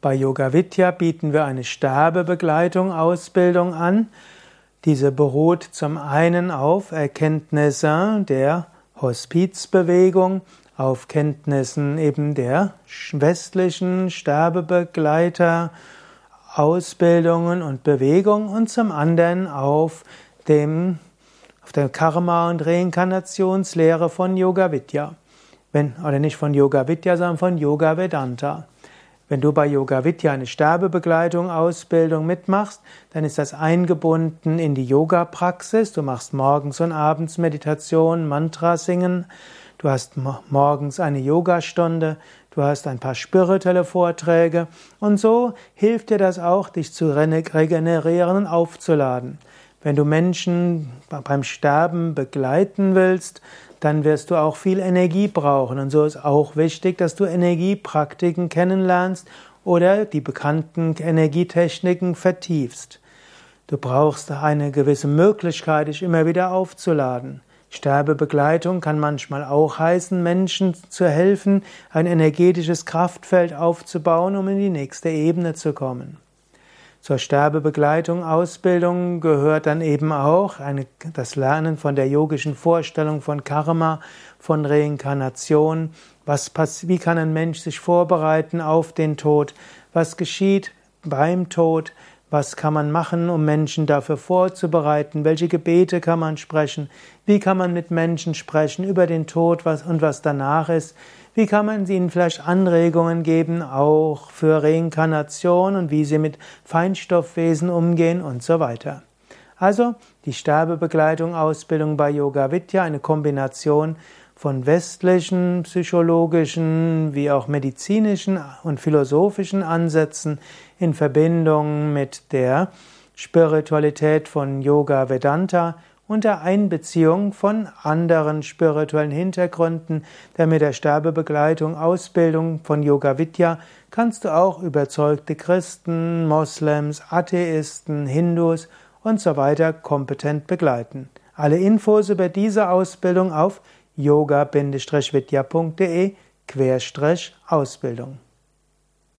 Bei Yoga Vidya bieten wir eine Sterbebegleitung Ausbildung an. Diese beruht zum einen auf Erkenntnisse der Hospizbewegung, auf Kenntnissen eben der westlichen Sterbebegleiter Ausbildungen und Bewegung und zum anderen auf dem auf der Karma und Reinkarnationslehre von Yoga Vidya. Wenn, oder nicht von Yoga Vidya, sondern von Yoga Vedanta. Wenn du bei Yoga Vidya eine Sterbebegleitung, Ausbildung mitmachst, dann ist das eingebunden in die Yoga-Praxis. Du machst morgens und abends Meditation, Mantra singen. Du hast morgens eine Yogastunde. Du hast ein paar spirituelle Vorträge. Und so hilft dir das auch, dich zu regenerieren und aufzuladen. Wenn du Menschen beim Sterben begleiten willst, dann wirst du auch viel Energie brauchen. Und so ist auch wichtig, dass du Energiepraktiken kennenlernst oder die bekannten Energietechniken vertiefst. Du brauchst eine gewisse Möglichkeit, dich immer wieder aufzuladen. Sterbebegleitung kann manchmal auch heißen, Menschen zu helfen, ein energetisches Kraftfeld aufzubauen, um in die nächste Ebene zu kommen. Zur Sterbebegleitung, Ausbildung gehört dann eben auch eine, das Lernen von der yogischen Vorstellung von Karma, von Reinkarnation. Was wie kann ein Mensch sich vorbereiten auf den Tod? Was geschieht beim Tod? Was kann man machen, um Menschen dafür vorzubereiten? Welche Gebete kann man sprechen? Wie kann man mit Menschen sprechen über den Tod und was danach ist? Wie kann man ihnen vielleicht Anregungen geben, auch für Reinkarnation und wie sie mit Feinstoffwesen umgehen und so weiter? Also die Sterbebegleitung, Ausbildung bei Yoga Vidya, eine Kombination von westlichen, psychologischen wie auch medizinischen und philosophischen Ansätzen in Verbindung mit der Spiritualität von Yoga Vedanta und der Einbeziehung von anderen spirituellen Hintergründen, denn mit der Sterbebegleitung, Ausbildung von Yoga Vidya kannst du auch überzeugte Christen, Moslems, Atheisten, Hindus und so weiter kompetent begleiten. Alle Infos über diese Ausbildung auf yoga-vidya.de Ausbildung